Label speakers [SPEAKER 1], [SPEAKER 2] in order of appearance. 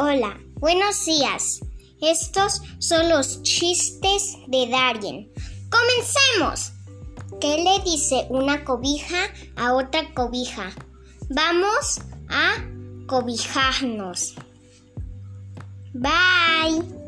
[SPEAKER 1] Hola, buenos días. Estos son los chistes de Darien. ¡Comencemos! ¿Qué le dice una cobija a otra cobija? Vamos a cobijarnos. Bye.